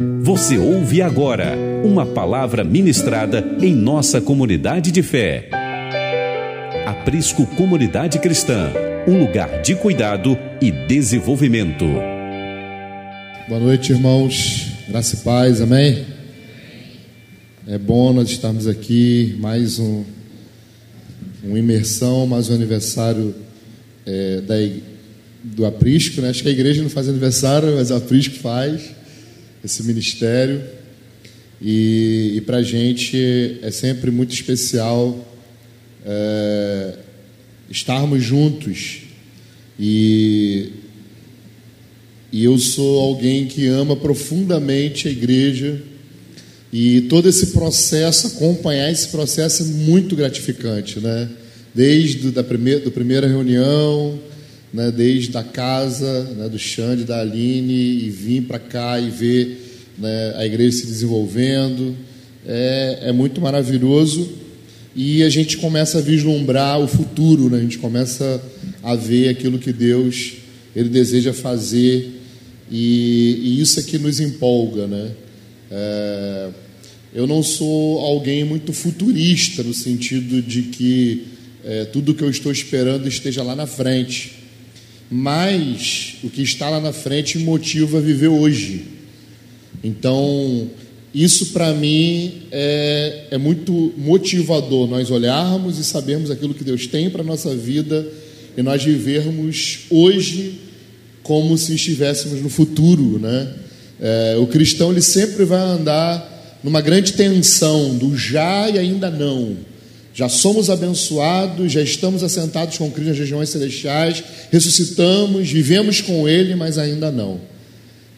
Você ouve agora uma palavra ministrada em nossa comunidade de fé. Aprisco Comunidade Cristã, um lugar de cuidado e desenvolvimento. Boa noite, irmãos. Graça e paz, amém? É bom nós estarmos aqui, mais um, uma imersão, mais um aniversário é, da, do Aprisco, né? Acho que a igreja não faz aniversário, mas o Aprisco faz esse ministério. E, e para a gente é sempre muito especial é, estarmos juntos. E, e eu sou alguém que ama profundamente a igreja. E todo esse processo, acompanhar esse processo é muito gratificante, né? Desde da primeira, primeira reunião, né, desde a casa né, do Xande, da Aline, e vir para cá e ver né, a igreja se desenvolvendo. É, é, muito maravilhoso e a gente começa a vislumbrar o futuro, né? a gente começa a ver aquilo que Deus ele deseja fazer e, e isso é que nos empolga. Né? É, eu não sou alguém muito futurista no sentido de que é, tudo que eu estou esperando esteja lá na frente mas o que está lá na frente motiva viver hoje. Então, isso para mim é, é muito motivador, nós olharmos e sabermos aquilo que Deus tem para a nossa vida e nós vivermos hoje como se estivéssemos no futuro, né? É, o cristão ele sempre vai andar numa grande tensão do já e ainda não. Já somos abençoados, já estamos assentados com Cristo nas regiões celestiais, ressuscitamos, vivemos com Ele, mas ainda não.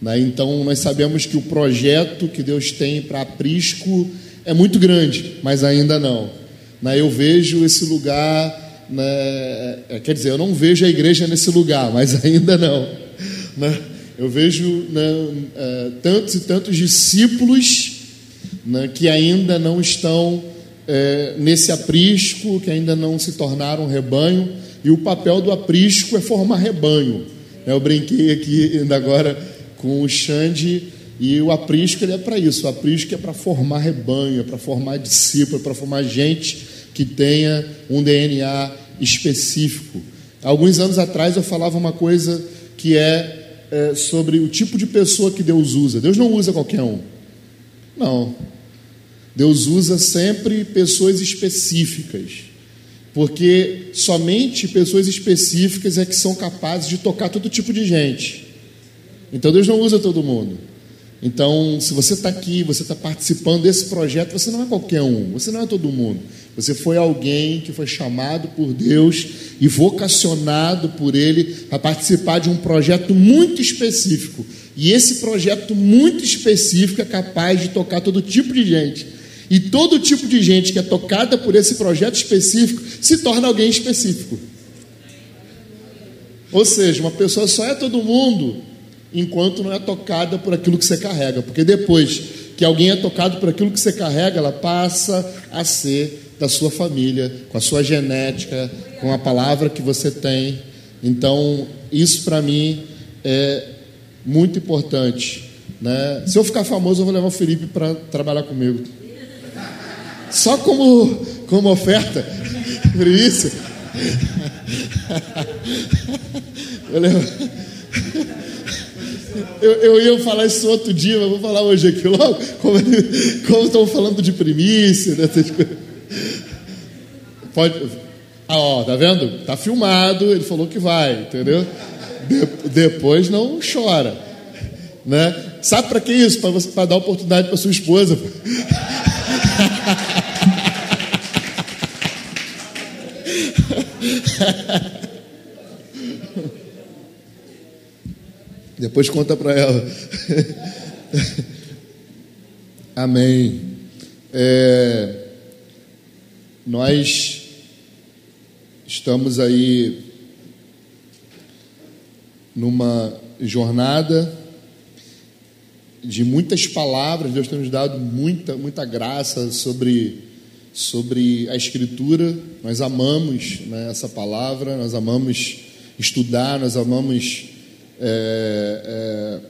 Né? Então, nós sabemos que o projeto que Deus tem para Aprisco é muito grande, mas ainda não. Né? Eu vejo esse lugar, né? É, quer dizer, eu não vejo a igreja nesse lugar, mas ainda não. Eu vejo é, tantos e tantos discípulos que ainda não estão é, nesse aprisco, que ainda não se tornaram rebanho, e o papel do aprisco é formar rebanho. Eu brinquei aqui ainda agora com o Xande, e o aprisco ele é para isso, o aprisco é para formar rebanho, é para formar discípulo, é para formar gente que tenha um DNA específico. Alguns anos atrás eu falava uma coisa que é, é sobre o tipo de pessoa que Deus usa. Deus não usa qualquer um. Não. Deus usa sempre pessoas específicas, porque somente pessoas específicas é que são capazes de tocar todo tipo de gente. Então Deus não usa todo mundo. Então, se você está aqui, você está participando desse projeto, você não é qualquer um, você não é todo mundo. Você foi alguém que foi chamado por Deus e vocacionado por Ele para participar de um projeto muito específico. E esse projeto muito específico é capaz de tocar todo tipo de gente. E todo tipo de gente que é tocada por esse projeto específico se torna alguém específico. Ou seja, uma pessoa só é todo mundo enquanto não é tocada por aquilo que você carrega. Porque depois que alguém é tocado por aquilo que você carrega, ela passa a ser da sua família, com a sua genética, com a palavra que você tem. Então, isso para mim é muito importante. Né? Se eu ficar famoso, eu vou levar o Felipe para trabalhar comigo. Só como, como oferta. Por isso. Eu, eu ia falar isso outro dia, mas vou falar hoje aqui logo. Como, como estamos falando de primícia, dessas coisas. Pode. Ah, ó, tá vendo? Tá filmado, ele falou que vai, entendeu? De, depois não chora. Né? Sabe para que isso? Para dar oportunidade para sua esposa. Depois conta para ela. Amém. É, nós estamos aí numa jornada de muitas palavras, Deus tem nos dado muita, muita graça sobre sobre a Escritura. Nós amamos né, essa palavra, nós amamos estudar, nós amamos é, é,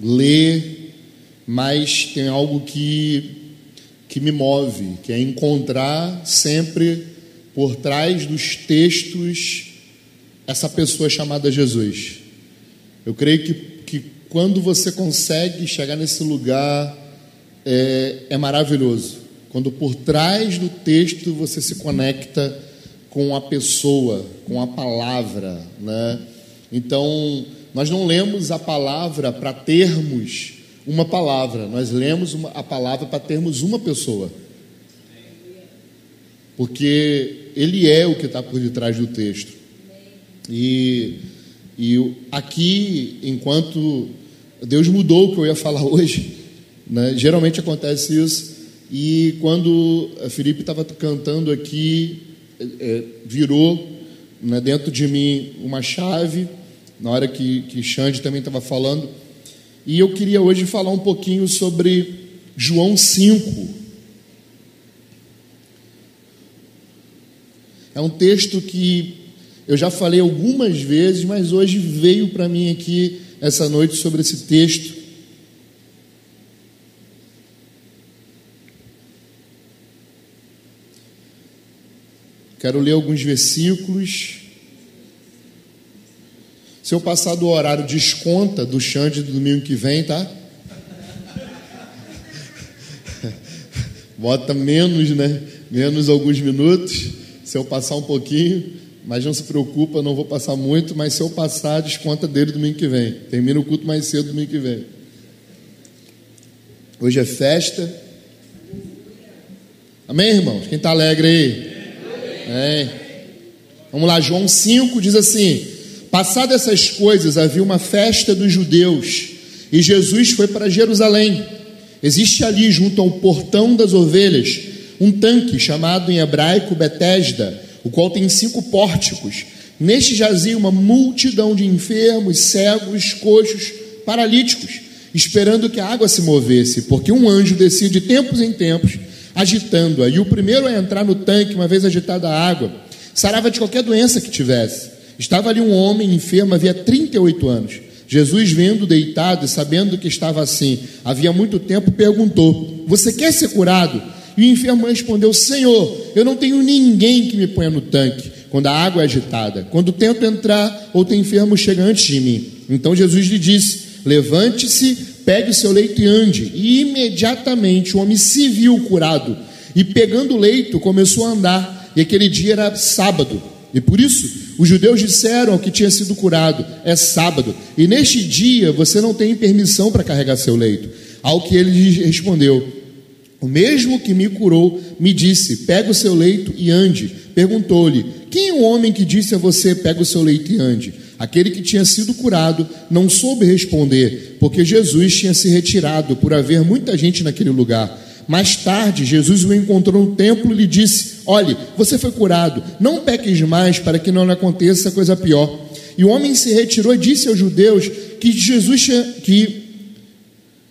ler mas tem algo que, que me move, que é encontrar sempre por trás dos textos essa pessoa chamada Jesus. Eu creio que, que quando você consegue chegar nesse lugar, é, é maravilhoso. Quando por trás do texto você se conecta com a pessoa, com a palavra, né? Então, nós não lemos a palavra para termos uma palavra, nós lemos uma, a palavra para termos uma pessoa. Porque ele é o que está por detrás do texto. E, e aqui, enquanto Deus mudou o que eu ia falar hoje, né? geralmente acontece isso. E quando a Felipe estava cantando aqui, é, virou né, dentro de mim uma chave, na hora que, que Xande também estava falando. E eu queria hoje falar um pouquinho sobre João 5. É um texto que eu já falei algumas vezes, mas hoje veio para mim aqui essa noite sobre esse texto. Quero ler alguns versículos. Se eu passar do horário, desconta do Xande do domingo que vem, tá? Bota menos, né? Menos alguns minutos. Se eu passar um pouquinho, mas não se preocupa, não vou passar muito, mas se eu passar, desconta dele domingo que vem. Termina o culto mais cedo domingo que vem. Hoje é festa. Amém, irmãos? Quem está alegre aí? É. Vamos lá, João 5 diz assim: Passadas essas coisas, havia uma festa dos judeus e Jesus foi para Jerusalém. Existe ali, junto ao portão das ovelhas, um tanque chamado em hebraico Betesda, o qual tem cinco pórticos. Neste jazia uma multidão de enfermos, cegos, coxos, paralíticos, esperando que a água se movesse, porque um anjo descia de tempos em tempos agitando-a. E o primeiro a entrar no tanque, uma vez agitada a água, sarava de qualquer doença que tivesse. Estava ali um homem enfermo, havia 38 anos. Jesus, vendo deitado e sabendo que estava assim, havia muito tempo, perguntou: Você quer ser curado? E o enfermo respondeu: Senhor, eu não tenho ninguém que me ponha no tanque quando a água é agitada. Quando tento entrar, outro enfermo chega antes de mim. Então Jesus lhe disse: Levante-se, pegue o seu leito e ande. E imediatamente o homem se viu curado. E pegando o leito, começou a andar. E aquele dia era sábado. E por isso os judeus disseram ao que tinha sido curado: É sábado. E neste dia você não tem permissão para carregar seu leito. Ao que ele respondeu: O mesmo que me curou me disse: Pega o seu leito e ande. Perguntou-lhe: Quem é o homem que disse a você: Pega o seu leito e ande? Aquele que tinha sido curado não soube responder, porque Jesus tinha se retirado por haver muita gente naquele lugar. Mais tarde, Jesus o encontrou no templo e lhe disse: Olhe, você foi curado, não peques mais para que não lhe aconteça coisa pior. E o homem se retirou e disse aos judeus que Jesus tinha, que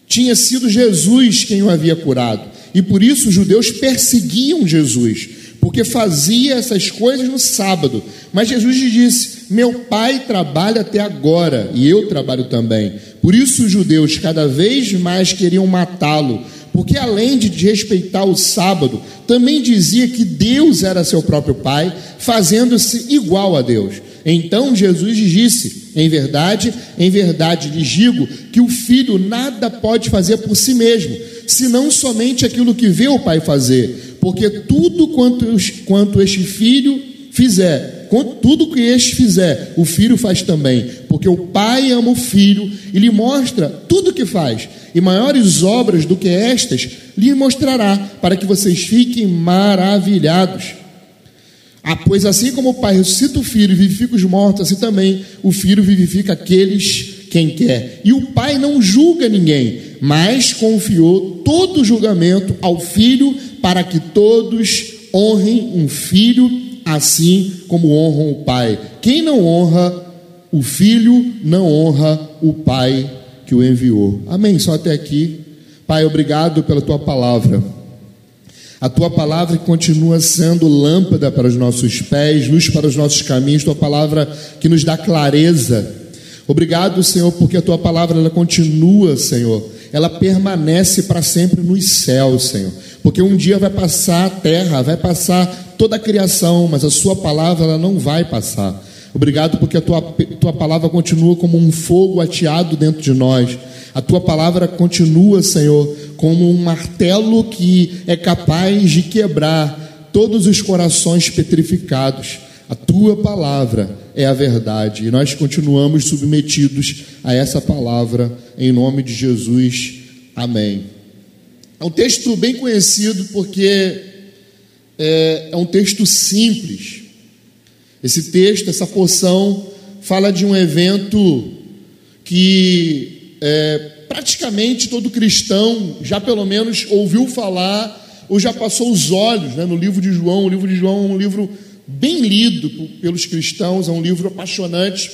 tinha sido Jesus quem o havia curado. E por isso os judeus perseguiam Jesus, porque fazia essas coisas no sábado. Mas Jesus lhe disse: meu pai trabalha até agora e eu trabalho também. Por isso os judeus cada vez mais queriam matá-lo, porque além de respeitar o sábado, também dizia que Deus era seu próprio pai, fazendo-se igual a Deus. Então Jesus disse: Em verdade, em verdade lhes digo que o filho nada pode fazer por si mesmo, senão somente aquilo que vê o pai fazer, porque tudo quanto, quanto este filho fizer, tudo que este fizer, o filho faz também, porque o pai ama o filho e lhe mostra tudo o que faz, e maiores obras do que estas lhe mostrará, para que vocês fiquem maravilhados. Ah, pois assim como o pai ressuscita o filho e vivifica os mortos, assim também o filho vivifica aqueles quem quer. E o pai não julga ninguém, mas confiou todo o julgamento ao filho, para que todos honrem um filho assim como honram o Pai. Quem não honra o Filho, não honra o Pai que o enviou. Amém. Só até aqui. Pai, obrigado pela tua palavra. A tua palavra continua sendo lâmpada para os nossos pés, luz para os nossos caminhos, tua palavra que nos dá clareza. Obrigado, Senhor, porque a tua palavra ela continua, Senhor, ela permanece para sempre nos céus, Senhor. Porque um dia vai passar a terra, vai passar toda a criação, mas a Sua palavra ela não vai passar. Obrigado porque a tua, tua palavra continua como um fogo ateado dentro de nós. A tua palavra continua, Senhor, como um martelo que é capaz de quebrar todos os corações petrificados. A tua palavra é a verdade e nós continuamos submetidos a essa palavra em nome de Jesus. Amém. É um texto bem conhecido porque é, é um texto simples. Esse texto, essa porção, fala de um evento que é, praticamente todo cristão já pelo menos ouviu falar ou já passou os olhos né, no livro de João. O livro de João é um livro bem lido pelos cristãos, é um livro apaixonante,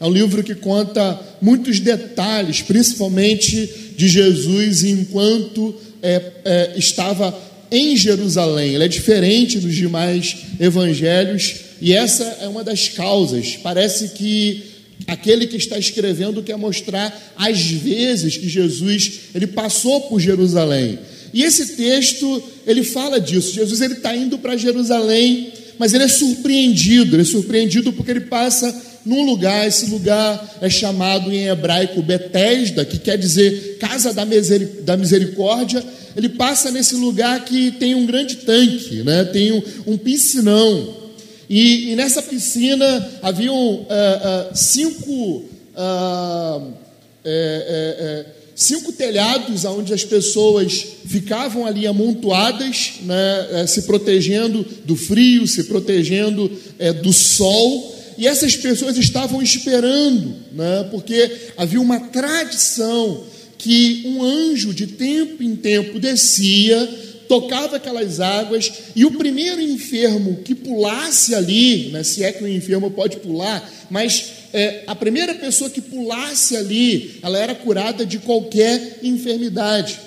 é um livro que conta muitos detalhes, principalmente de Jesus enquanto é, é, estava em Jerusalém. Ele é diferente dos demais evangelhos e essa é uma das causas. Parece que aquele que está escrevendo quer mostrar as vezes que Jesus ele passou por Jerusalém. E esse texto ele fala disso. Jesus ele está indo para Jerusalém mas ele é surpreendido, ele é surpreendido porque ele passa num lugar, esse lugar é chamado em hebraico Betesda, que quer dizer casa da, misericórdia. Ele passa nesse lugar que tem um grande tanque, né? tem um, um piscinão. E, e, nessa piscina haviam uh, uh, cinco. Uh, cinco telhados onde as pessoas ficavam ali amontoadas, né, eh, se protegendo do frio, se protegendo é, do sol. E essas pessoas estavam esperando, né, porque havia uma tradição que um anjo de tempo em tempo descia, tocava aquelas águas, e o primeiro enfermo que pulasse ali, né, se é que o enfermo pode pular, mas é, a primeira pessoa que pulasse ali, ela era curada de qualquer enfermidade.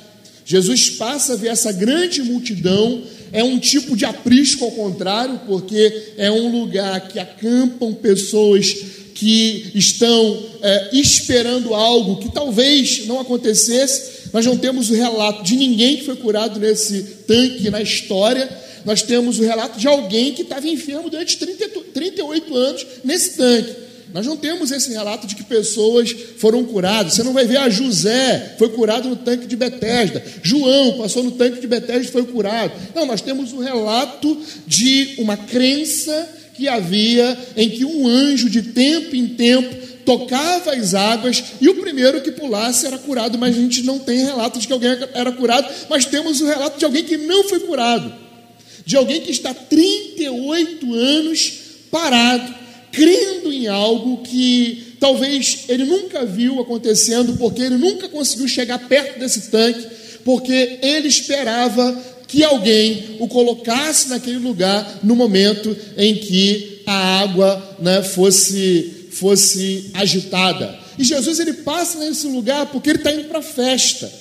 Jesus passa a ver essa grande multidão, é um tipo de aprisco ao contrário, porque é um lugar que acampam pessoas que estão é, esperando algo que talvez não acontecesse. Nós não temos o relato de ninguém que foi curado nesse tanque na história. Nós temos o relato de alguém que estava enfermo durante 30, 38 anos nesse tanque. Nós não temos esse relato de que pessoas foram curadas. Você não vai ver a ah, José foi curado no tanque de Betesda. João passou no tanque de Betesda e foi curado. Não, nós temos um relato de uma crença que havia em que um anjo de tempo em tempo tocava as águas e o primeiro que pulasse era curado, mas a gente não tem relato de que alguém era curado, mas temos o relato de alguém que não foi curado, de alguém que está 38 anos parado, crendo em algo que talvez ele nunca viu acontecendo, porque ele nunca conseguiu chegar perto desse tanque, porque ele esperava que alguém o colocasse naquele lugar no momento em que a água né, fosse, fosse agitada. E Jesus ele passa nesse lugar porque ele está indo para a festa.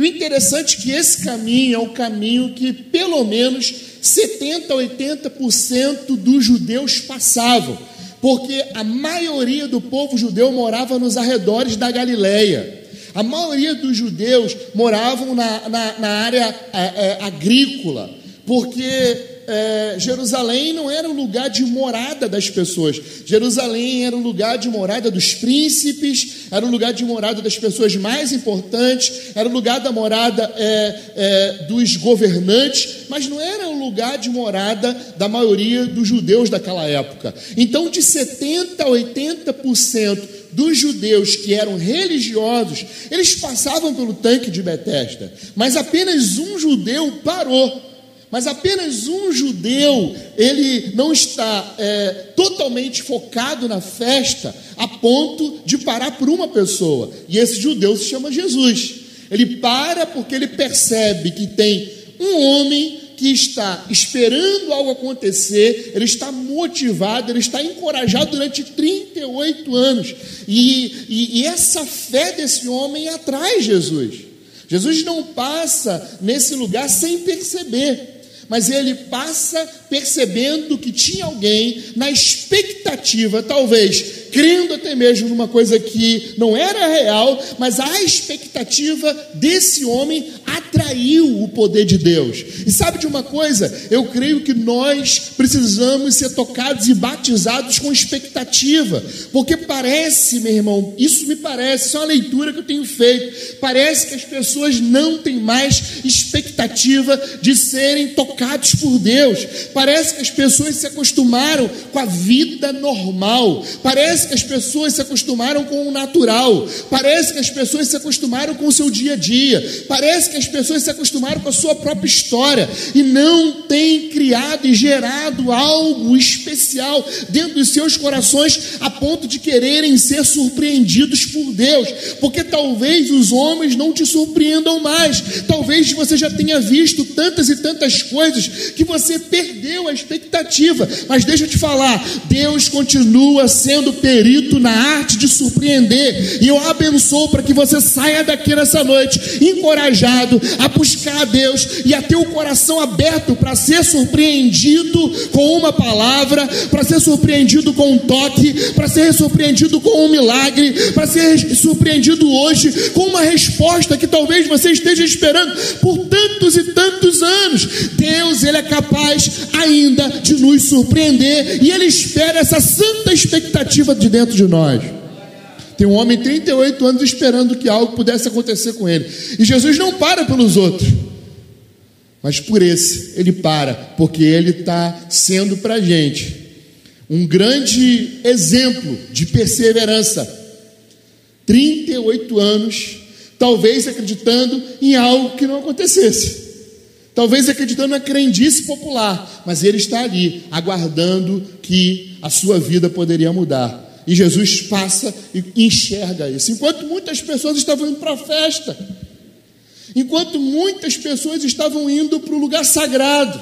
O interessante é que esse caminho é o caminho que pelo menos 70 a 80% dos judeus passavam porque a maioria do povo judeu morava nos arredores da Galileia. A maioria dos judeus moravam na, na, na área é, é, agrícola, porque é, Jerusalém não era o lugar de morada das pessoas. Jerusalém era o lugar de morada dos príncipes, era o lugar de morada das pessoas mais importantes, era o lugar da morada é, é, dos governantes, mas não era o lugar de morada da maioria dos judeus daquela época. Então, de 70% a 80% dos judeus que eram religiosos, eles passavam pelo tanque de Betesda, mas apenas um judeu parou mas apenas um judeu, ele não está é, totalmente focado na festa a ponto de parar por uma pessoa. E esse judeu se chama Jesus. Ele para porque ele percebe que tem um homem que está esperando algo acontecer, ele está motivado, ele está encorajado durante 38 anos. E, e, e essa fé desse homem atrai Jesus. Jesus não passa nesse lugar sem perceber mas ele passa percebendo que tinha alguém na expectativa, talvez, crendo até mesmo numa coisa que não era real, mas a expectativa desse homem atraiu o poder de Deus. E sabe de uma coisa? Eu creio que nós precisamos ser tocados e batizados com expectativa, porque parece, meu irmão, isso me parece, isso é uma leitura que eu tenho feito, parece que as pessoas não têm mais expectativa de serem tocados por Deus, parece que as pessoas se acostumaram com a vida normal, parece que as pessoas se acostumaram com o natural, parece que as pessoas se acostumaram com o seu dia a dia, parece que as pessoas se acostumaram com a sua própria história e não têm criado e gerado algo especial dentro dos seus corações a ponto de quererem ser surpreendidos por Deus, porque talvez os homens não te surpreendam mais, talvez você já tenha visto tantas e tantas coisas que você perdeu a expectativa, mas deixa eu te falar, Deus continua sendo perito na arte de surpreender, e eu abençoo para que você saia daqui nessa noite encorajado a buscar a Deus e a ter o coração aberto para ser surpreendido com uma palavra, para ser surpreendido com um toque, para ser surpreendido com um milagre, para ser surpreendido hoje com uma resposta que talvez você esteja esperando por tantos e tantos anos. Deus, ele é capaz ainda de nos surpreender e ele espera essa santa expectativa de dentro de nós. Tem um homem 38 anos esperando que algo pudesse acontecer com ele. E Jesus não para pelos outros. Mas por esse, ele para, porque ele está sendo para a gente um grande exemplo de perseverança. 38 anos, talvez acreditando em algo que não acontecesse. Talvez acreditando na crendice popular, mas ele está ali, aguardando que a sua vida poderia mudar. E Jesus passa e enxerga isso. Enquanto muitas pessoas estavam indo para a festa, enquanto muitas pessoas estavam indo para o lugar sagrado,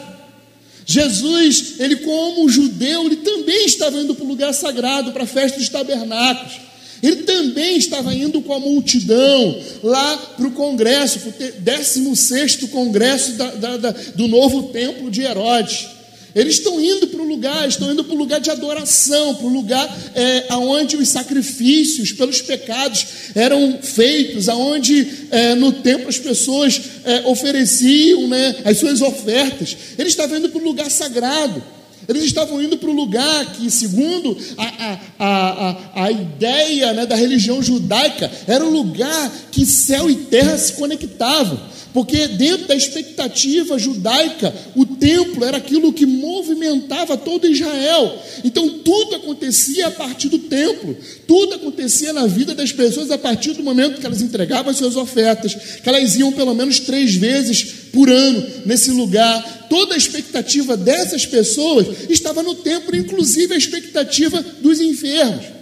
Jesus, ele como judeu, ele também estava indo para o lugar sagrado, para a festa dos tabernáculos. Ele também estava indo com a multidão lá para o congresso, para o 16 congresso da, da, da, do novo templo de Herodes. Eles estão indo para o lugar, estão indo para o lugar de adoração, para o lugar é, onde os sacrifícios pelos pecados eram feitos, aonde é, no templo as pessoas é, ofereciam né, as suas ofertas. Eles estavam indo para o lugar sagrado. Eles estavam indo para o lugar que, segundo a, a, a, a ideia né, da religião judaica, era o lugar que céu e terra se conectavam. Porque dentro da expectativa judaica, o templo era aquilo que movimentava todo Israel. Então tudo acontecia a partir do templo, tudo acontecia na vida das pessoas a partir do momento que elas entregavam as suas ofertas, que elas iam pelo menos três vezes por ano nesse lugar. Toda a expectativa dessas pessoas estava no templo, inclusive a expectativa dos enfermos.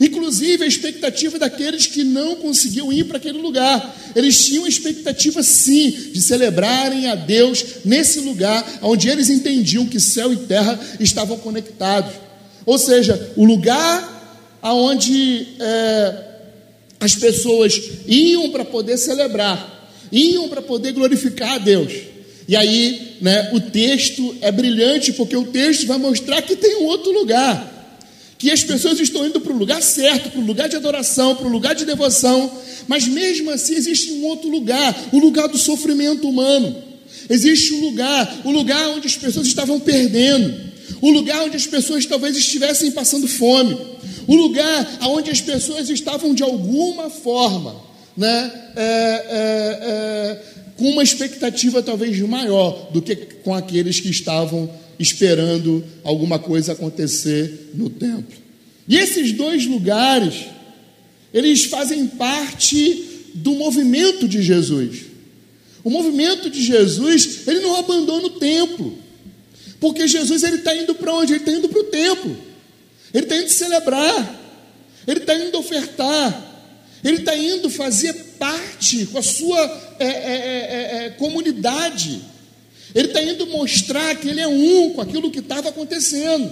Inclusive a expectativa daqueles que não conseguiam ir para aquele lugar. Eles tinham a expectativa, sim, de celebrarem a Deus nesse lugar onde eles entendiam que céu e terra estavam conectados. Ou seja, o lugar aonde é, as pessoas iam para poder celebrar, iam para poder glorificar a Deus. E aí, né, o texto é brilhante porque o texto vai mostrar que tem um outro lugar que as pessoas estão indo para o lugar certo, para o lugar de adoração, para o lugar de devoção, mas mesmo assim existe um outro lugar, o lugar do sofrimento humano. Existe um lugar, o lugar onde as pessoas estavam perdendo, o lugar onde as pessoas talvez estivessem passando fome, o lugar onde as pessoas estavam de alguma forma, né, é, é, é, com uma expectativa talvez maior do que com aqueles que estavam esperando alguma coisa acontecer no templo. E esses dois lugares, eles fazem parte do movimento de Jesus. O movimento de Jesus, ele não abandona o templo, porque Jesus ele está indo para onde? Ele está indo para o templo, ele está indo celebrar, ele está indo ofertar, ele está indo fazer parte com a sua é, é, é, é comunidade. Ele está indo mostrar que ele é um com aquilo que estava acontecendo.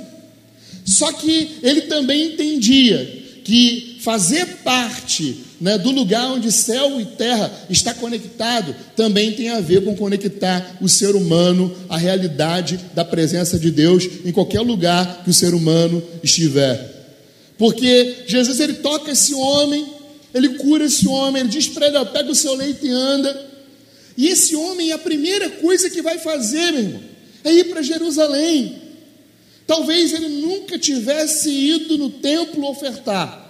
Só que ele também entendia que fazer parte né, do lugar onde céu e terra está conectado também tem a ver com conectar o ser humano à realidade da presença de Deus em qualquer lugar que o ser humano estiver. Porque Jesus ele toca esse homem, ele cura esse homem, ele diz para ele: ó, pega o seu leito e anda. E esse homem, a primeira coisa que vai fazer, meu irmão, é ir para Jerusalém. Talvez ele nunca tivesse ido no templo ofertar.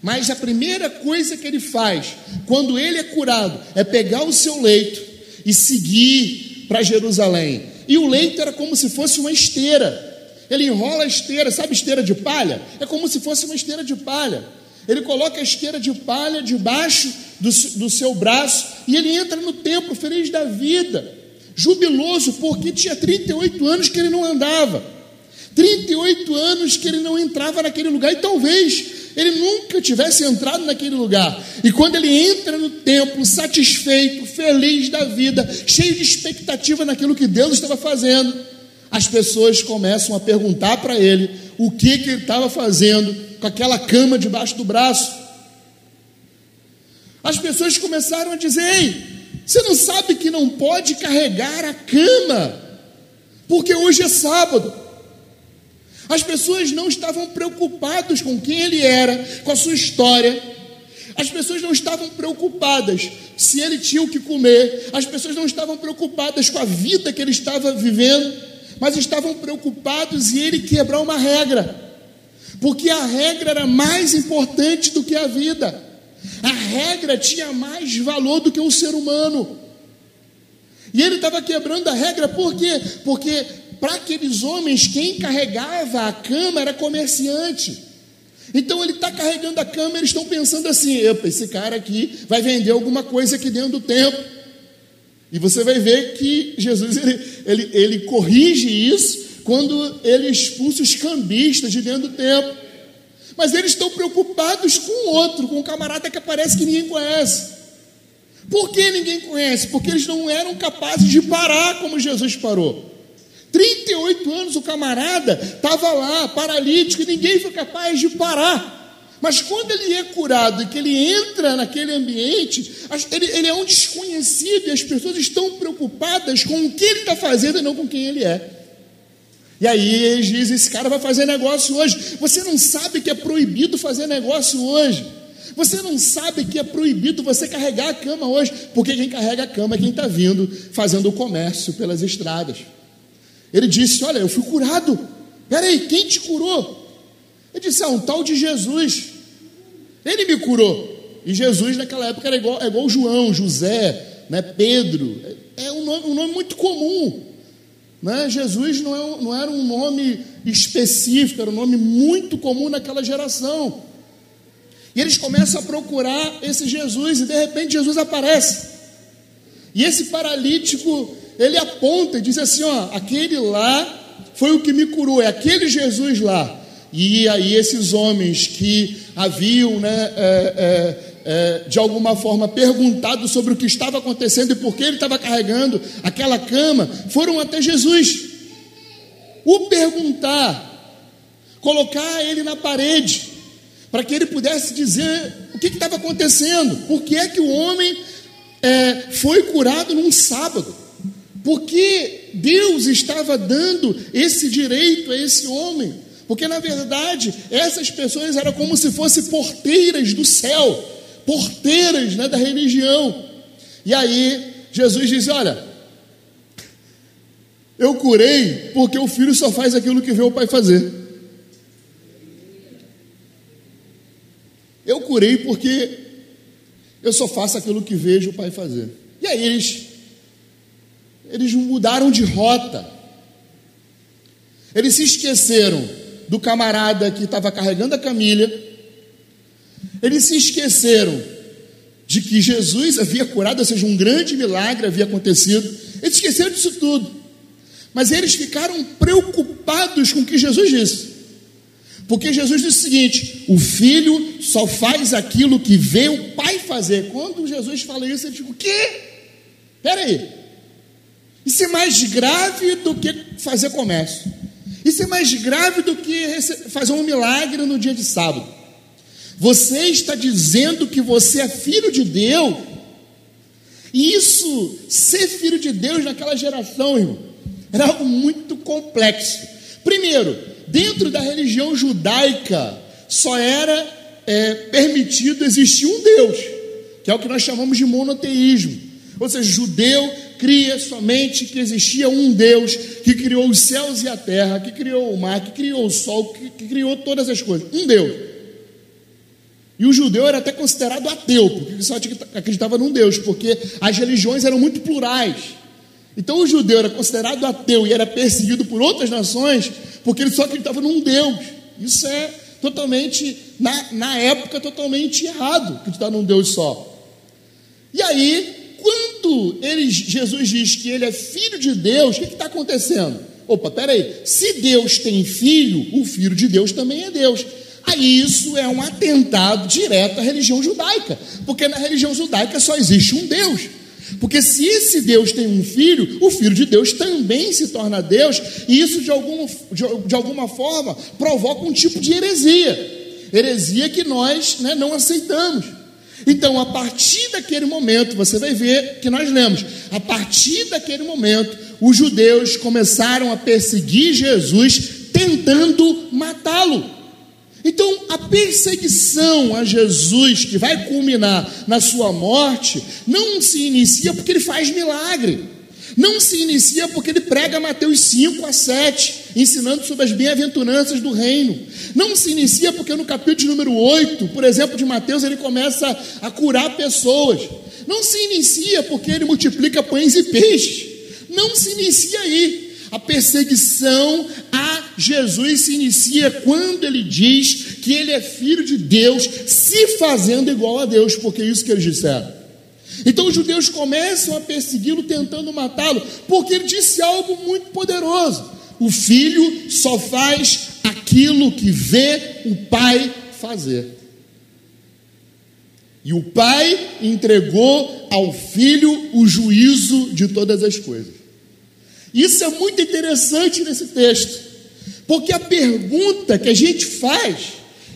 Mas a primeira coisa que ele faz, quando ele é curado, é pegar o seu leito e seguir para Jerusalém. E o leito era como se fosse uma esteira. Ele enrola a esteira, sabe esteira de palha? É como se fosse uma esteira de palha. Ele coloca a esteira de palha debaixo do, do seu braço e ele entra no templo feliz da vida, jubiloso, porque tinha 38 anos que ele não andava, 38 anos que ele não entrava naquele lugar, e talvez ele nunca tivesse entrado naquele lugar. E quando ele entra no templo, satisfeito, feliz da vida, cheio de expectativa naquilo que Deus estava fazendo, as pessoas começam a perguntar para ele o que, que ele estava fazendo com aquela cama debaixo do braço. As pessoas começaram a dizer: Ei, você não sabe que não pode carregar a cama, porque hoje é sábado. As pessoas não estavam preocupadas com quem ele era, com a sua história. As pessoas não estavam preocupadas se ele tinha o que comer. As pessoas não estavam preocupadas com a vida que ele estava vivendo, mas estavam preocupados em ele quebrar uma regra porque a regra era mais importante do que a vida. A regra tinha mais valor do que o ser humano. E ele estava quebrando a regra, por quê? Porque para aqueles homens, quem carregava a cama era comerciante. Então ele está carregando a cama, eles estão pensando assim: esse cara aqui vai vender alguma coisa aqui dentro do templo. E você vai ver que Jesus ele, ele, ele corrige isso quando ele expulsa os cambistas de dentro do templo. Mas eles estão preocupados com o outro, com um camarada que parece que ninguém conhece. Por que ninguém conhece? Porque eles não eram capazes de parar como Jesus parou. 38 anos o camarada estava lá, paralítico, e ninguém foi capaz de parar. Mas quando ele é curado e que ele entra naquele ambiente, ele, ele, é um desconhecido e as pessoas estão preocupadas com o que ele está fazendo e não com quem ele é. E aí eles dizem: esse cara vai fazer negócio hoje. Você não sabe que é proibido fazer negócio hoje. Você não sabe que é proibido você carregar a cama hoje, porque quem carrega a cama é quem está vindo fazendo o comércio pelas estradas. Ele disse: Olha, eu fui curado. Peraí, quem te curou? Ele disse: Ah, um tal de Jesus. Ele me curou. E Jesus naquela época era igual, é igual João, José, né, Pedro. É um nome, um nome muito comum. Né? Jesus não, é, não era um nome específico, era um nome muito comum naquela geração. E eles começam a procurar esse Jesus, e de repente Jesus aparece. E esse paralítico, ele aponta e diz assim: Ó, aquele lá foi o que me curou, é aquele Jesus lá. E aí esses homens que haviam, né, é, é, é, de alguma forma, perguntado sobre o que estava acontecendo e por que ele estava carregando aquela cama, foram até Jesus. O perguntar, colocar ele na parede, para que ele pudesse dizer o que estava acontecendo, por que é que o homem é, foi curado num sábado, porque Deus estava dando esse direito a esse homem, porque na verdade essas pessoas eram como se fossem porteiras do céu, porteiras né, da religião. E aí Jesus diz: Olha, eu curei porque o filho só faz aquilo que vê o pai fazer. Eu curei porque eu só faço aquilo que vejo o pai fazer. E aí eles, eles mudaram de rota. Eles se esqueceram do camarada que estava carregando a camilha eles se esqueceram de que Jesus havia curado, ou seja, um grande milagre havia acontecido. Eles esqueceram disso tudo. Mas eles ficaram preocupados com o que Jesus disse. Porque Jesus disse o seguinte: o filho só faz aquilo que vê o pai fazer. Quando Jesus fala isso, ele diz: o quê? Espera aí. Isso é mais grave do que fazer comércio. Isso é mais grave do que fazer um milagre no dia de sábado. Você está dizendo que você é filho de Deus. E isso, ser filho de Deus naquela geração, irmão, era algo muito complexo. Primeiro, dentro da religião judaica, só era é, permitido existir um Deus, que é o que nós chamamos de monoteísmo. Ou seja, judeu cria somente que existia um Deus que criou os céus e a terra, que criou o mar, que criou o sol, que, que criou todas as coisas. Um Deus. E o judeu era até considerado ateu, porque só acreditava num Deus, porque as religiões eram muito plurais. Então o judeu era considerado ateu e era perseguido por outras nações, porque ele só acreditava num Deus. Isso é totalmente, na, na época, totalmente errado, acreditar num Deus só. E aí, quando ele, Jesus diz que ele é filho de Deus, o que está acontecendo? Opa, peraí, se Deus tem filho, o filho de Deus também é Deus. Aí isso é um atentado direto à religião judaica, porque na religião judaica só existe um Deus. Porque se esse Deus tem um filho, o filho de Deus também se torna Deus, e isso de alguma, de, de alguma forma provoca um tipo de heresia heresia que nós né, não aceitamos. Então, a partir daquele momento, você vai ver que nós lemos, a partir daquele momento, os judeus começaram a perseguir Jesus, tentando matá-lo. Então, a perseguição a Jesus, que vai culminar na sua morte, não se inicia porque ele faz milagre. Não se inicia porque ele prega Mateus 5 a 7, ensinando sobre as bem-aventuranças do reino. Não se inicia porque no capítulo número 8, por exemplo, de Mateus, ele começa a curar pessoas. Não se inicia porque ele multiplica pães e peixes. Não se inicia aí. A perseguição a Jesus se inicia quando ele diz que ele é filho de Deus, se fazendo igual a Deus, porque é isso que eles disseram. Então os judeus começam a persegui-lo, tentando matá-lo, porque ele disse algo muito poderoso: o filho só faz aquilo que vê o pai fazer. E o pai entregou ao filho o juízo de todas as coisas. Isso é muito interessante nesse texto, porque a pergunta que a gente faz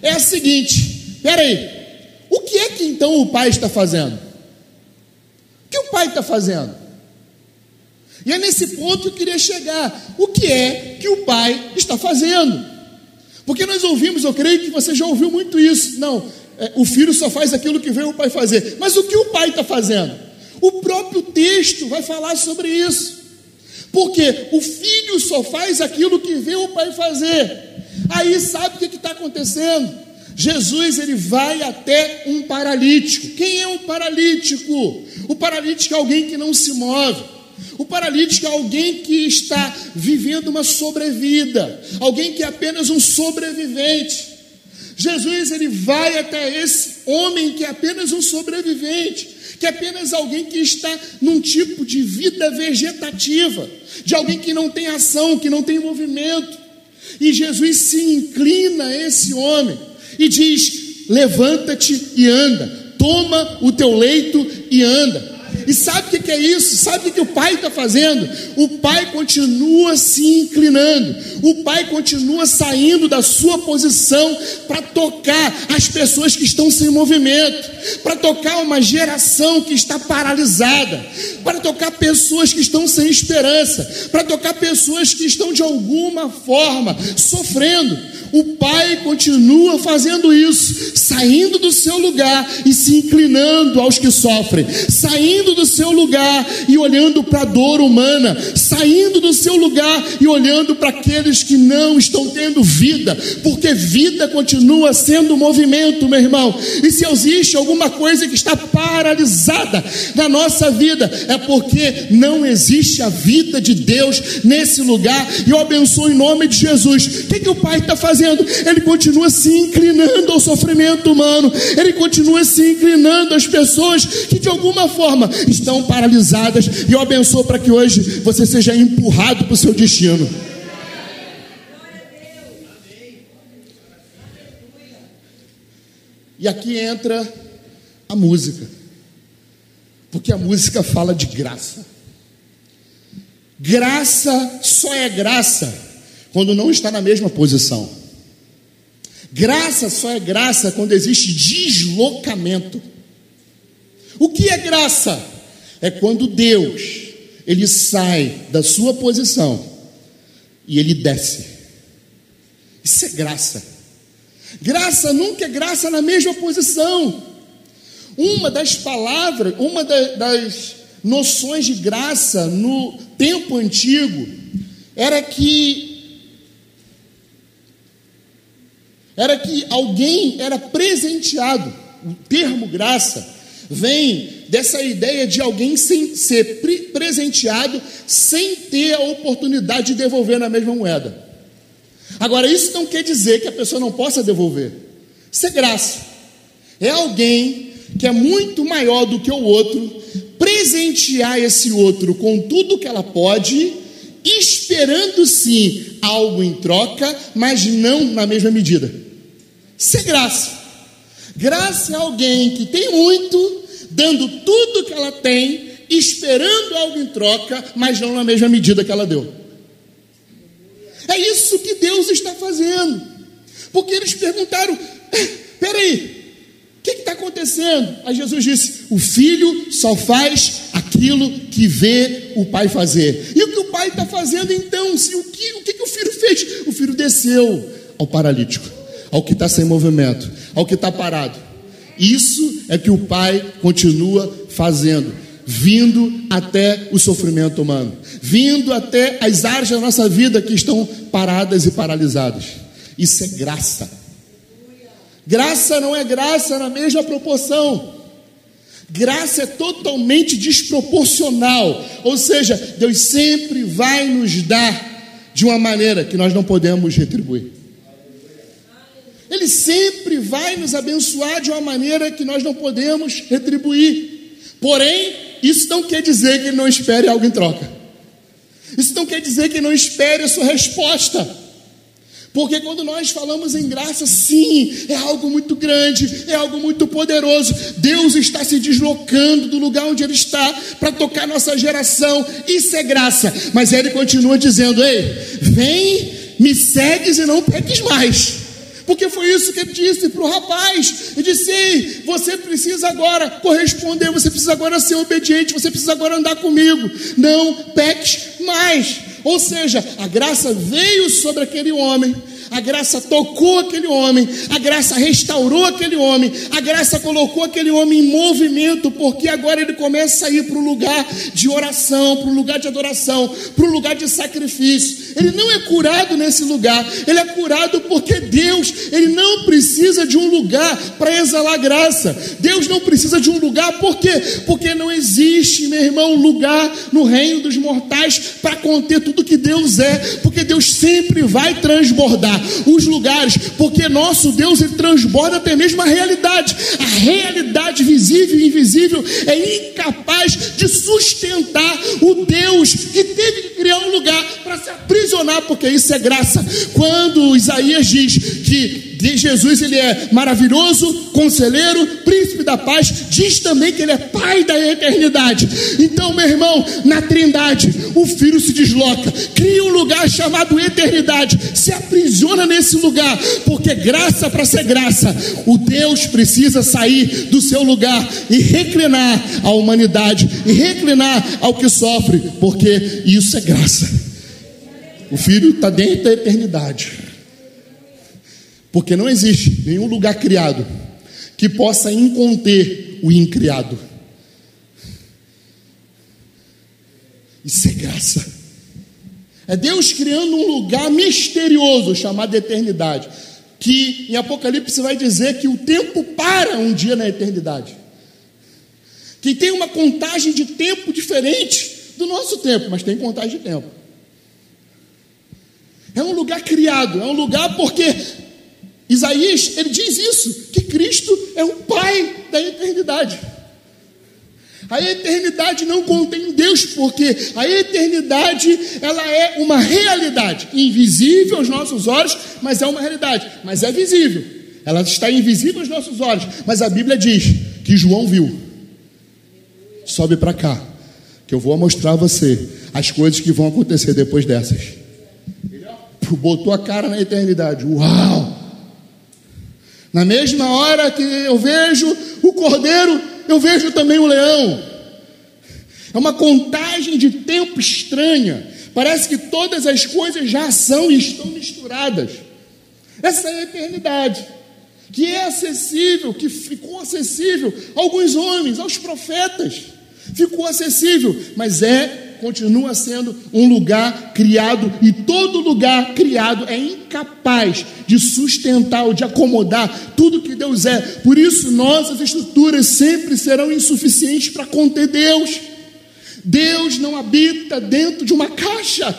é a seguinte: peraí, o que é que então o pai está fazendo? O que o pai está fazendo? E é nesse ponto que eu queria chegar. O que é que o pai está fazendo? Porque nós ouvimos, eu creio que você já ouviu muito isso. Não, é, o filho só faz aquilo que vê o pai fazer. Mas o que o pai está fazendo? O próprio texto vai falar sobre isso. Porque o filho só faz aquilo que vê o pai fazer. Aí sabe o que está acontecendo? Jesus ele vai até um paralítico. Quem é um paralítico? O paralítico é alguém que não se move. O paralítico é alguém que está vivendo uma sobrevida, alguém que é apenas um sobrevivente. Jesus ele vai até esse homem que é apenas um sobrevivente, que é apenas alguém que está num tipo de vida vegetativa, de alguém que não tem ação, que não tem movimento. E Jesus se inclina a esse homem e diz: Levanta-te e anda, toma o teu leito e anda. E sabe o que é isso? Sabe o que o pai está fazendo? O pai continua se inclinando, o pai continua saindo da sua posição para tocar as pessoas que estão sem movimento, para tocar uma geração que está paralisada, para tocar pessoas que estão sem esperança, para tocar pessoas que estão de alguma forma sofrendo. O pai continua fazendo isso, saindo do seu lugar e se inclinando aos que sofrem, saindo do seu lugar e olhando para a dor humana, saindo do seu lugar e olhando para aqueles que não estão tendo vida, porque vida continua sendo movimento, meu irmão. E se existe alguma coisa que está paralisada na nossa vida, é porque não existe a vida de Deus nesse lugar. E eu abençoo em nome de Jesus. O que, que o Pai está fazendo? Fazendo? Ele continua se inclinando ao sofrimento humano, ele continua se inclinando às pessoas que de alguma forma estão paralisadas. E eu abençoo para que hoje você seja empurrado para o seu destino. E aqui entra a música, porque a música fala de graça. Graça só é graça quando não está na mesma posição. Graça só é graça quando existe deslocamento. O que é graça? É quando Deus ele sai da sua posição e ele desce. Isso é graça. Graça nunca é graça na mesma posição. Uma das palavras, uma das noções de graça no tempo antigo era que era que alguém era presenteado. O termo graça vem dessa ideia de alguém sem, ser presenteado sem ter a oportunidade de devolver na mesma moeda. Agora, isso não quer dizer que a pessoa não possa devolver. Isso é graça. É alguém que é muito maior do que o outro, presentear esse outro com tudo que ela pode, esperando sim algo em troca, mas não na mesma medida. Isso é graça. Graça é alguém que tem muito, dando tudo que ela tem, esperando algo em troca, mas não na mesma medida que ela deu. É isso que Deus está fazendo. Porque eles perguntaram: eh, peraí, o que está acontecendo? Aí Jesus disse: O filho só faz aquilo que vê o pai fazer. E o que o pai está fazendo então? Se, o, que, o que, que o filho fez? O filho desceu ao paralítico, ao que está sem movimento, ao que está parado. Isso é que o pai continua fazendo, vindo até o sofrimento humano, vindo até as áreas da nossa vida que estão paradas e paralisadas. Isso é graça. Graça não é graça na mesma proporção. Graça é totalmente desproporcional. Ou seja, Deus sempre vai nos dar de uma maneira que nós não podemos retribuir. Ele sempre vai nos abençoar de uma maneira que nós não podemos retribuir. Porém, isso não quer dizer que ele não espere algo em troca. Isso não quer dizer que não espere a sua resposta. Porque quando nós falamos em graça, sim, é algo muito grande, é algo muito poderoso. Deus está se deslocando do lugar onde Ele está para tocar nossa geração. Isso é graça. Mas Ele continua dizendo: Ei, vem, me segues e não peques mais. Porque foi isso que ele disse para o rapaz. Ele disse: Ei, você precisa agora corresponder, você precisa agora ser obediente, você precisa agora andar comigo. Não peques mais. Ou seja, a graça veio sobre aquele homem, a graça tocou aquele homem, a graça restaurou aquele homem, a graça colocou aquele homem em movimento, porque agora ele começa a ir para o lugar de oração, para o lugar de adoração, para o lugar de sacrifício. Ele não é curado nesse lugar, ele é curado porque Deus, ele não precisa de um lugar para exalar graça. Deus não precisa de um lugar, por quê? Porque não existe, meu irmão, lugar no reino dos mortais para conter tudo que Deus é, porque Deus sempre vai transbordar os lugares, porque nosso Deus ele transborda até mesmo a realidade. A realidade visível e invisível é incapaz de sustentar o Deus que teve que criar um lugar para se aprisionar, porque isso é graça. Quando Isaías diz que Jesus ele é maravilhoso, conselheiro, príncipe da paz, diz também que ele é pai da eternidade. Então, meu irmão, na Trindade, o filho se desloca, cria um lugar chamado eternidade, se aprisiona nesse lugar, porque graça para ser graça, o Deus precisa sair do seu lugar e reclinar a humanidade e reclinar ao que sofre, porque isso é graça. O filho está dentro da eternidade. Porque não existe nenhum lugar criado que possa inconter o incriado. Isso é graça. É Deus criando um lugar misterioso chamado eternidade. Que em Apocalipse vai dizer que o tempo para um dia na eternidade. Que tem uma contagem de tempo diferente do nosso tempo, mas tem contagem de tempo. É um lugar criado, é um lugar porque Isaías, ele diz isso, que Cristo é o Pai da eternidade. A eternidade não contém Deus, porque a eternidade ela é uma realidade, invisível aos nossos olhos, mas é uma realidade, mas é visível. Ela está invisível aos nossos olhos, mas a Bíblia diz que João viu. Sobe para cá, que eu vou mostrar a você as coisas que vão acontecer depois dessas. Botou a cara na eternidade. Uau! Na mesma hora que eu vejo o cordeiro, eu vejo também o leão. É uma contagem de tempo estranha. Parece que todas as coisas já são e estão misturadas. Essa é a eternidade. que é acessível, que ficou acessível a alguns homens, aos profetas, ficou acessível, mas é continua sendo um lugar criado e todo lugar criado é incapaz de sustentar ou de acomodar tudo que Deus é. Por isso, nossas estruturas sempre serão insuficientes para conter Deus. Deus não habita dentro de uma caixa.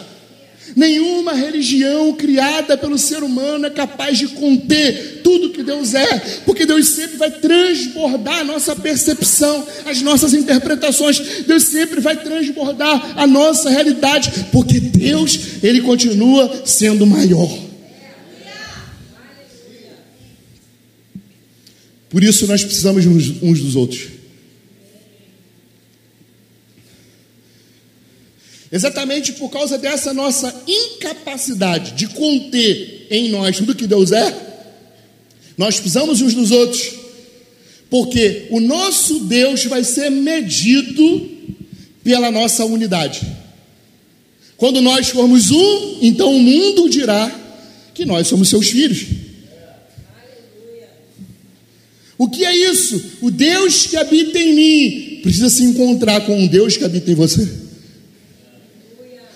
Nenhuma religião criada pelo ser humano é capaz de conter tudo que Deus é, porque Deus sempre vai transbordar a nossa percepção, as nossas interpretações. Deus sempre vai transbordar a nossa realidade, porque Deus, ele continua sendo maior. Por isso nós precisamos uns dos outros. Exatamente por causa dessa nossa incapacidade de conter em nós tudo que Deus é, nós precisamos uns dos outros, porque o nosso Deus vai ser medido pela nossa unidade. Quando nós formos um, então o mundo dirá que nós somos seus filhos. O que é isso? O Deus que habita em mim precisa se encontrar com um Deus que habita em você.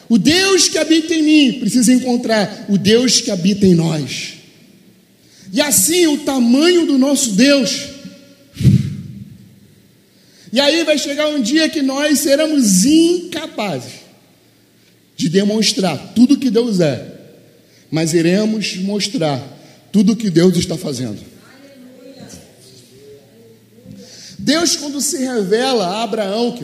O Deus que habita em mim precisa encontrar o Deus que habita em nós. E assim o tamanho do nosso Deus. E aí vai chegar um dia que nós seremos incapazes de demonstrar tudo que Deus é, mas iremos mostrar tudo que Deus está fazendo. Deus, quando se revela a Abraão,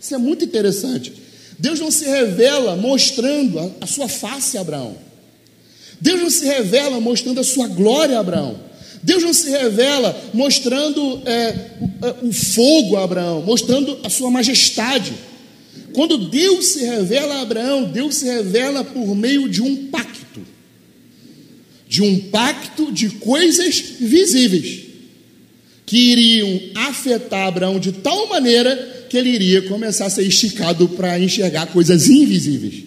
isso é muito interessante. Deus não se revela mostrando a, sua face a Abraão. Deus não se revela mostrando a sua glória a Abraão. Deus não se revela mostrando é, o, é, o fogo a Abraão, mostrando a sua majestade. Quando Deus se revela a Abraão, Deus se revela por meio de um pacto de um pacto de coisas visíveis que iriam afetar Abraão de tal maneira que ele iria começar a ser esticado para enxergar coisas invisíveis.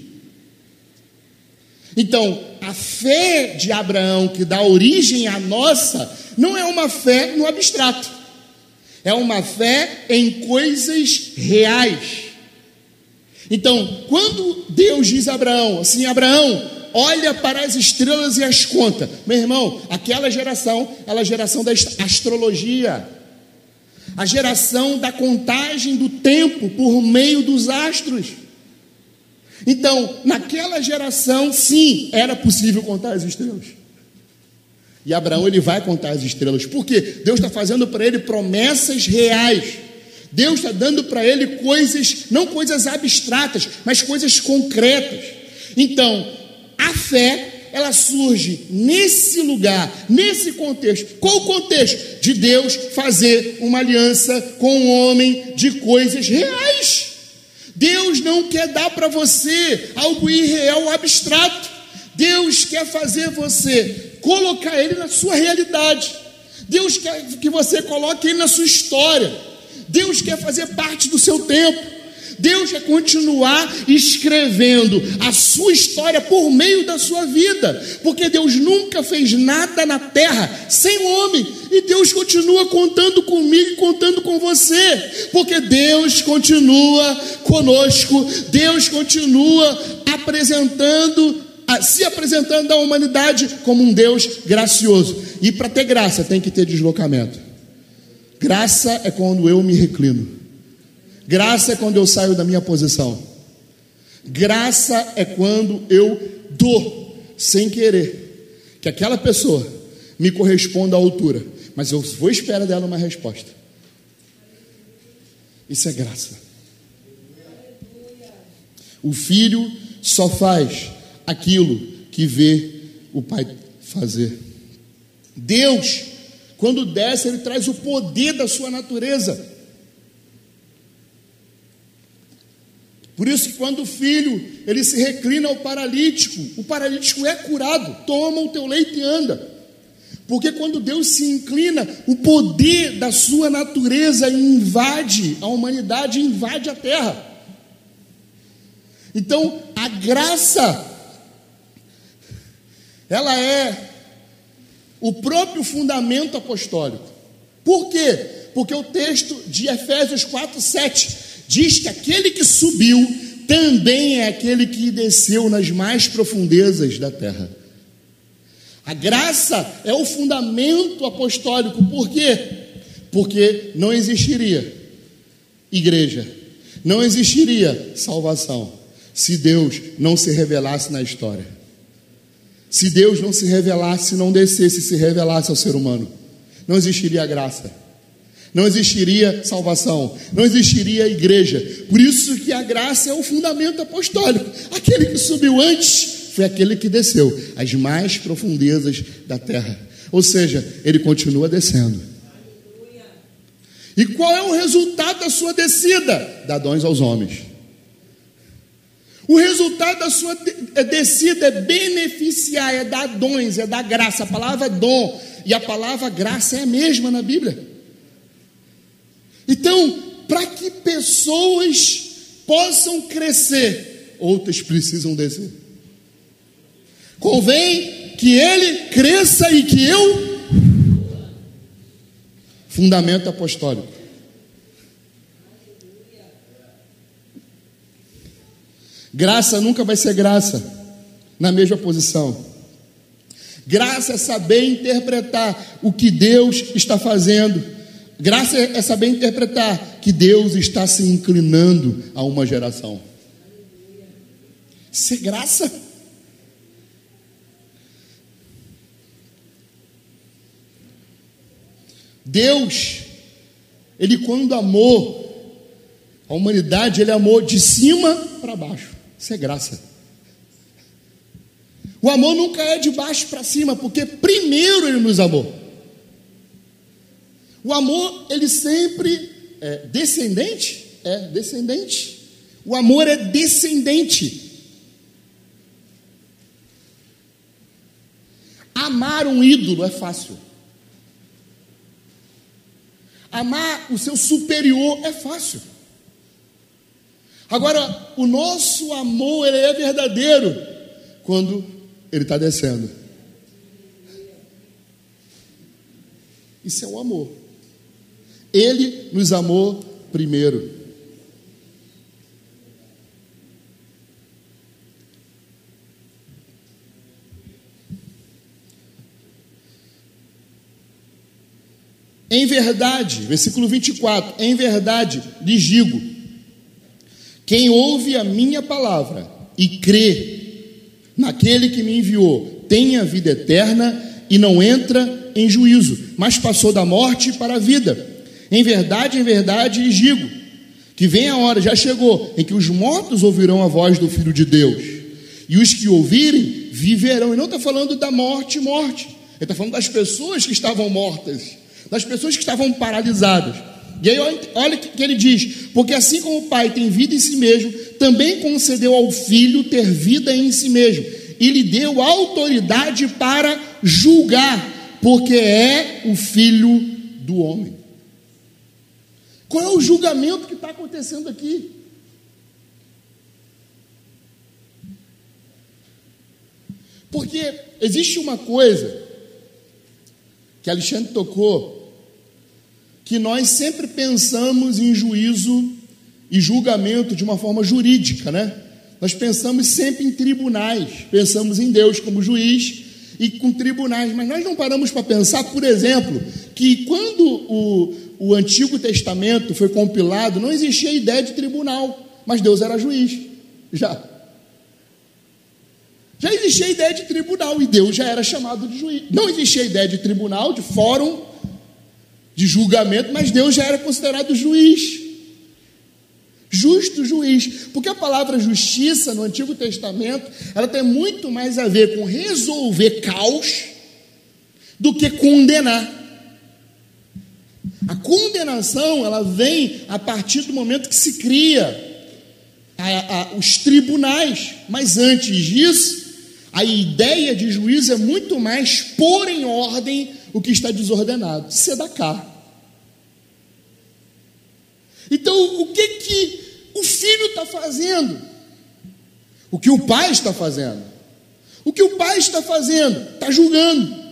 Então, a fé de Abraão, que dá origem à nossa, não é uma fé no abstrato, é uma fé em coisas reais. Então, quando Deus diz a Abraão, assim, Abraão, olha para as estrelas e as conta. Meu irmão, aquela geração, ela é a geração da astrologia a geração da contagem do tempo por meio dos astros. Então, naquela geração, sim, era possível contar as estrelas. E Abraão ele vai contar as estrelas, porque Deus está fazendo para ele promessas reais. Deus está dando para ele coisas, não coisas abstratas, mas coisas concretas. Então, a fé ela surge nesse lugar, nesse contexto. Qual o contexto? De Deus fazer uma aliança com o um homem de coisas reais. Deus não quer dar para você algo irreal, abstrato. Deus quer fazer você colocar ele na sua realidade. Deus quer que você coloque ele na sua história. Deus quer fazer parte do seu tempo. Deus quer continuar escrevendo a sua história por meio da sua vida, porque Deus nunca fez nada na terra sem o homem, e Deus continua contando comigo e contando com você, porque Deus continua conosco, Deus continua apresentando se apresentando à humanidade como um Deus gracioso. E para ter graça tem que ter deslocamento. Graça é quando eu me reclino. Graça é quando eu saio da minha posição. Graça é quando eu dou, sem querer, que aquela pessoa me corresponda à altura. Mas eu vou esperar dela uma resposta. Isso é graça. O filho só faz aquilo que vê o pai fazer. Deus, quando desce, ele traz o poder da sua natureza. Por isso que quando o filho ele se reclina ao paralítico, o paralítico é curado, toma o teu leite e anda. Porque quando Deus se inclina, o poder da sua natureza invade a humanidade, invade a terra. Então, a graça ela é o próprio fundamento apostólico. Por quê? Porque o texto de Efésios 4, 7 diz que aquele que subiu também é aquele que desceu nas mais profundezas da terra. A graça é o fundamento apostólico, por quê? Porque não existiria igreja, não existiria salvação se Deus não se revelasse na história. Se Deus não se revelasse, não descesse, se revelasse ao ser humano, não existiria graça, não existiria salvação, não existiria igreja. Por isso que a graça é o fundamento apostólico. Aquele que subiu antes foi aquele que desceu às mais profundezas da terra. Ou seja, ele continua descendo. E qual é o resultado da sua descida? Dá dons aos homens. O resultado da sua é descida é beneficiar, é dar dons, é dar graça. A palavra dom e a palavra graça é a mesma na Bíblia. Então, para que pessoas possam crescer, outras precisam descer. Convém que ele cresça e que eu. Fundamento apostólico. Graça nunca vai ser graça na mesma posição. Graça é saber interpretar o que Deus está fazendo. Graça é saber interpretar que Deus está se inclinando a uma geração. É graça. Deus, Ele quando amou a humanidade, Ele amou de cima para baixo. Isso é graça. O amor nunca é de baixo para cima, porque primeiro ele nos amou. O amor, ele sempre é descendente? É descendente. O amor é descendente. Amar um ídolo é fácil. Amar o seu superior é fácil. Agora, o nosso amor ele é verdadeiro quando ele está descendo. Isso é o amor. Ele nos amou primeiro. Em verdade, versículo 24: Em verdade lhes digo quem ouve a minha palavra e crê naquele que me enviou, tem a vida eterna e não entra em juízo, mas passou da morte para a vida. Em verdade, em verdade lhes digo que vem a hora, já chegou, em que os mortos ouvirão a voz do Filho de Deus, e os que ouvirem viverão. E não está falando da morte, morte, ele está falando das pessoas que estavam mortas, das pessoas que estavam paralisadas. E aí, olha o que ele diz: porque assim como o Pai tem vida em si mesmo, também concedeu ao Filho ter vida em si mesmo, e lhe deu autoridade para julgar, porque é o Filho do homem. Qual é o julgamento que está acontecendo aqui? Porque existe uma coisa que Alexandre tocou que nós sempre pensamos em juízo e julgamento de uma forma jurídica, né? Nós pensamos sempre em tribunais, pensamos em Deus como juiz e com tribunais, mas nós não paramos para pensar, por exemplo, que quando o, o Antigo Testamento foi compilado, não existia ideia de tribunal, mas Deus era juiz, já. Já existia ideia de tribunal e Deus já era chamado de juiz. Não existia ideia de tribunal, de fórum, de julgamento, mas Deus já era considerado juiz. Justo juiz, porque a palavra justiça no Antigo Testamento, ela tem muito mais a ver com resolver caos do que condenar. A condenação, ela vem a partir do momento que se cria a, a, os tribunais, mas antes disso, a ideia de juízo é muito mais pôr em ordem o que está desordenado, cá. Então, o que que o filho está fazendo? O que o pai está fazendo? O que o pai está fazendo? Está julgando.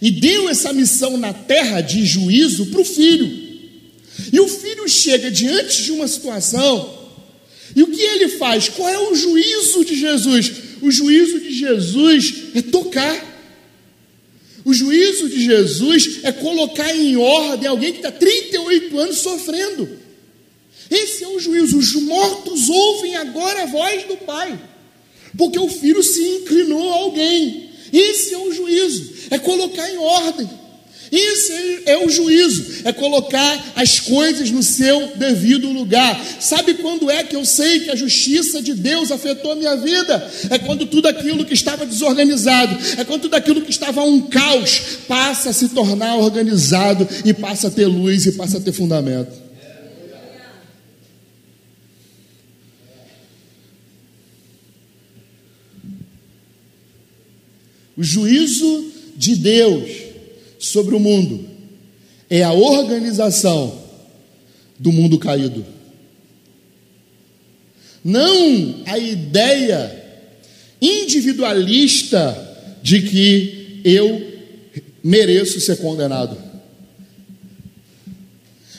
E deu essa missão na terra de juízo para o filho. E o filho chega diante de uma situação, e o que ele faz? Qual é o juízo de Jesus? O juízo de Jesus é tocar. O juízo de Jesus é colocar em ordem alguém que está 38 anos sofrendo. Esse é o juízo. Os mortos ouvem agora a voz do Pai, porque o filho se inclinou a alguém. Esse é o juízo, é colocar em ordem. Isso é o juízo, é colocar as coisas no seu devido lugar. Sabe quando é que eu sei que a justiça de Deus afetou a minha vida? É quando tudo aquilo que estava desorganizado, é quando tudo aquilo que estava um caos passa a se tornar organizado e passa a ter luz e passa a ter fundamento. O juízo de Deus sobre o mundo é a organização do mundo caído. Não a ideia individualista de que eu mereço ser condenado.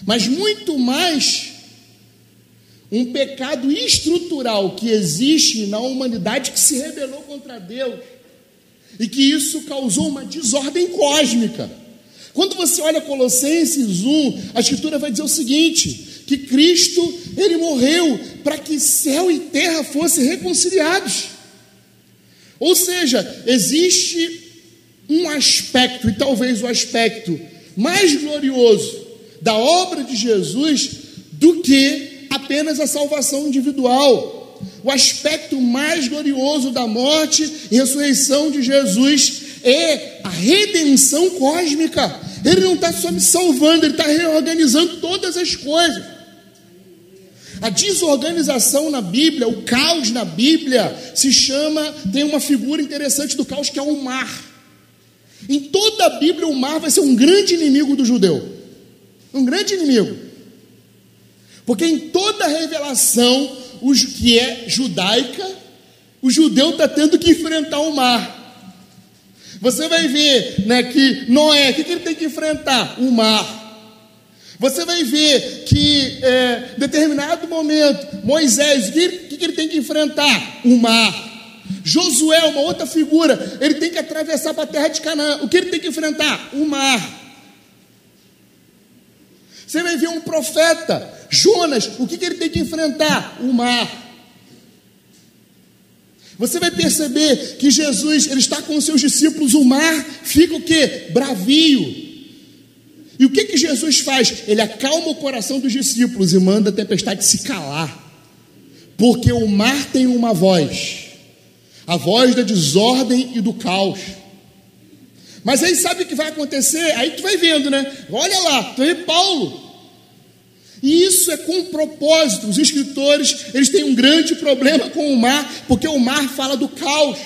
Mas muito mais um pecado estrutural que existe na humanidade que se rebelou contra Deus e que isso causou uma desordem cósmica. Quando você olha Colossenses 1, a escritura vai dizer o seguinte: que Cristo, ele morreu para que céu e terra fossem reconciliados. Ou seja, existe um aspecto, e talvez o aspecto mais glorioso da obra de Jesus do que apenas a salvação individual o aspecto mais glorioso da morte e ressurreição de Jesus é a redenção cósmica. Ele não está só me salvando, ele está reorganizando todas as coisas. A desorganização na Bíblia, o caos na Bíblia, se chama, tem uma figura interessante do caos que é o mar. Em toda a Bíblia, o mar vai ser um grande inimigo do judeu. Um grande inimigo. Porque em toda a revelação, que é judaica, o judeu está tendo que enfrentar o mar. Você vai ver né, que Noé, o que, que ele tem que enfrentar? O mar. Você vai ver que, é, determinado momento, Moisés, o que, que, que ele tem que enfrentar? O mar. Josué, uma outra figura, ele tem que atravessar para a terra de Canaã. O que ele tem que enfrentar? O mar. Você vai ver um profeta, Jonas, o que, que ele tem que enfrentar? O mar. Você vai perceber que Jesus, ele está com os seus discípulos, o mar fica o que? Bravio. E o que que Jesus faz? Ele acalma o coração dos discípulos e manda a tempestade se calar. Porque o mar tem uma voz, a voz da desordem e do caos. Mas aí sabe o que vai acontecer? Aí tu vai vendo, né? Olha lá, tu vê Paulo. E isso é com propósito. Os escritores, eles têm um grande problema com o mar, porque o mar fala do caos.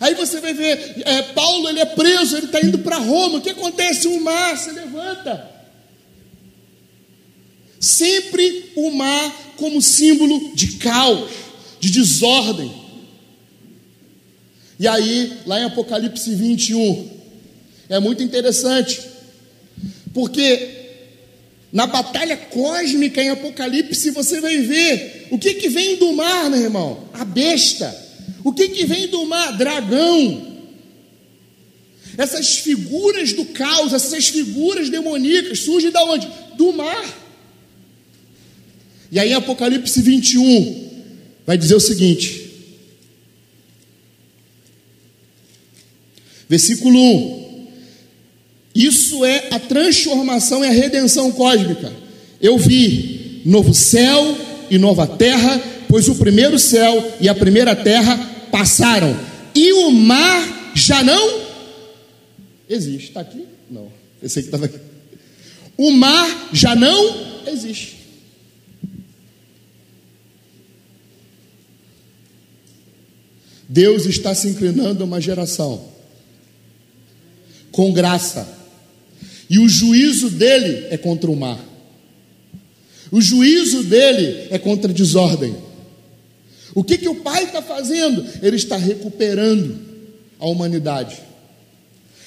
Aí você vai ver, é, Paulo ele é preso, ele está indo para Roma. O que acontece? O mar se levanta. Sempre o mar como símbolo de caos, de desordem. E aí, lá em Apocalipse 21, é muito interessante, porque na batalha cósmica em Apocalipse você vai ver o que, que vem do mar, meu irmão? A besta. O que, que vem do mar? Dragão. Essas figuras do caos, essas figuras demoníacas surgem da onde? Do mar. E aí Apocalipse 21 vai dizer o seguinte: Versículo 1: isso é a transformação e a redenção cósmica. Eu vi novo céu e nova terra, pois o primeiro céu e a primeira terra passaram, e o mar já não existe. Está aqui? Não. Pensei que estava aqui. O mar já não existe. Deus está se inclinando a uma geração com graça e o juízo dele é contra o mar. O juízo dele é contra a desordem. O que, que o pai está fazendo? Ele está recuperando a humanidade.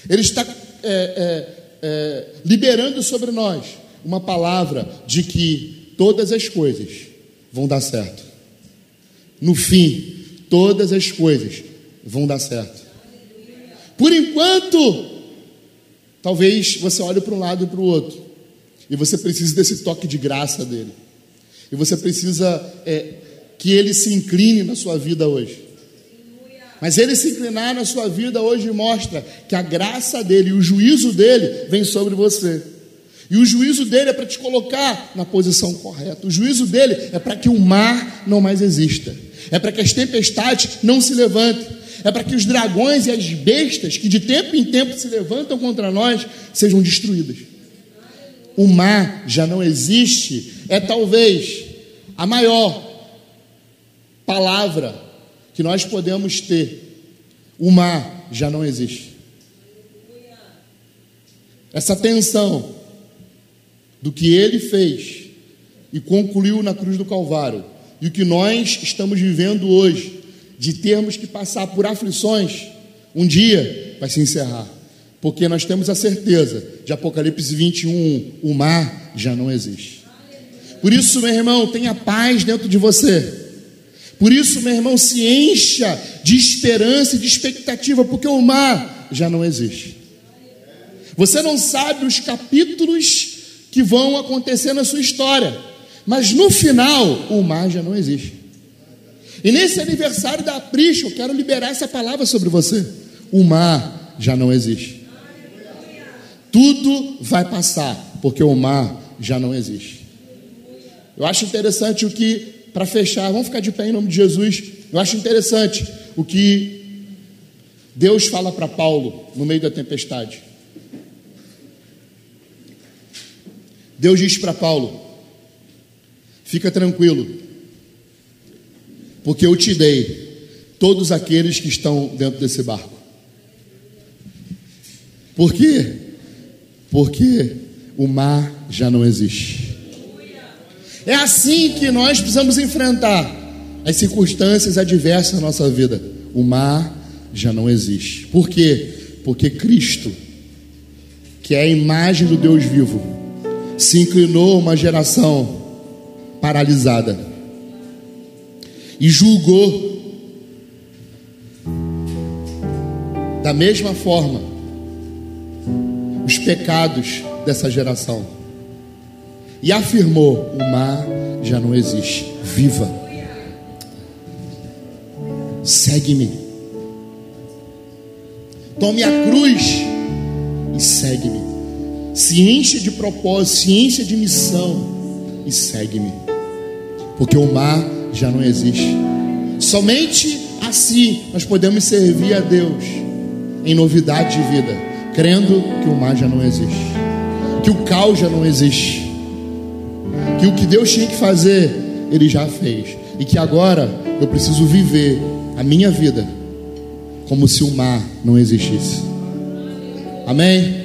Ele está é, é, liberando sobre nós uma palavra de que todas as coisas vão dar certo. No fim, todas as coisas vão dar certo. Por enquanto, talvez você olhe para um lado e para o outro, e você precise desse toque de graça dele, e você precisa é, que ele se incline na sua vida hoje. Mas ele se inclinar na sua vida hoje mostra que a graça dele e o juízo dele vem sobre você. E o juízo dele é para te colocar na posição correta. O juízo dele é para que o mar não mais exista. É para que as tempestades não se levantem. É para que os dragões e as bestas que de tempo em tempo se levantam contra nós sejam destruídas. O mar já não existe. É talvez a maior palavra que nós podemos ter, o mar já não existe. Essa tensão do que ele fez e concluiu na cruz do Calvário, e o que nós estamos vivendo hoje, de termos que passar por aflições, um dia vai se encerrar, porque nós temos a certeza de Apocalipse 21, o mar já não existe. Por isso, meu irmão, tenha paz dentro de você. Por isso, meu irmão, se encha de esperança e de expectativa, porque o mar já não existe. Você não sabe os capítulos que vão acontecer na sua história, mas no final, o mar já não existe. E nesse aniversário da Prisca, eu quero liberar essa palavra sobre você: o mar já não existe. Tudo vai passar, porque o mar já não existe. Eu acho interessante o que para fechar, vamos ficar de pé em nome de Jesus. Eu acho interessante o que Deus fala para Paulo no meio da tempestade. Deus diz para Paulo: Fica tranquilo, porque eu te dei todos aqueles que estão dentro desse barco. Por quê? Porque o mar já não existe. É assim que nós precisamos enfrentar as circunstâncias adversas na nossa vida. O mar já não existe. Por quê? Porque Cristo, que é a imagem do Deus vivo, se inclinou uma geração paralisada e julgou da mesma forma os pecados dessa geração e afirmou: o mar já não existe. Viva. Segue-me. Tome a cruz e segue-me. Se enche de propósito, se enche de missão e segue-me. Porque o mar já não existe. Somente assim nós podemos servir a Deus em novidade de vida, crendo que o mar já não existe, que o caos já não existe que o que Deus tinha que fazer, Ele já fez, e que agora eu preciso viver a minha vida como se o mar não existisse. Amém?